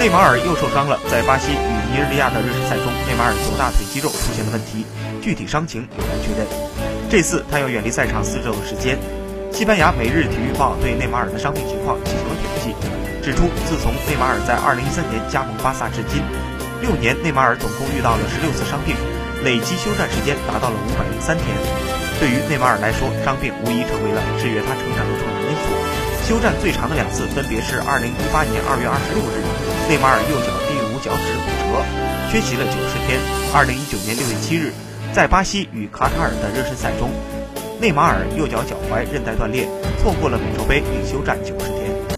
内马尔又受伤了，在巴西与尼日利亚的热身赛中，内马尔左大腿肌肉出现了问题，具体伤情有待确认。这次他要远离赛场四周的时间。西班牙《每日体育报》对内马尔的伤病情况进行了统计，指出自从内马尔在2013年加盟巴萨至今，六年内马尔总共遇到了16次伤病，累计休战时间达到了503天。对于内马尔来说，伤病无疑成为了制约他成长的重要因素。休战最长的两次分别是2018年2月26日。内马尔右脚第五脚趾骨折，缺席了九十天。二零一九年六月七日，在巴西与卡塔尔的热身赛中，内马尔右脚脚踝韧带断裂，错过了美洲杯并休战九十天。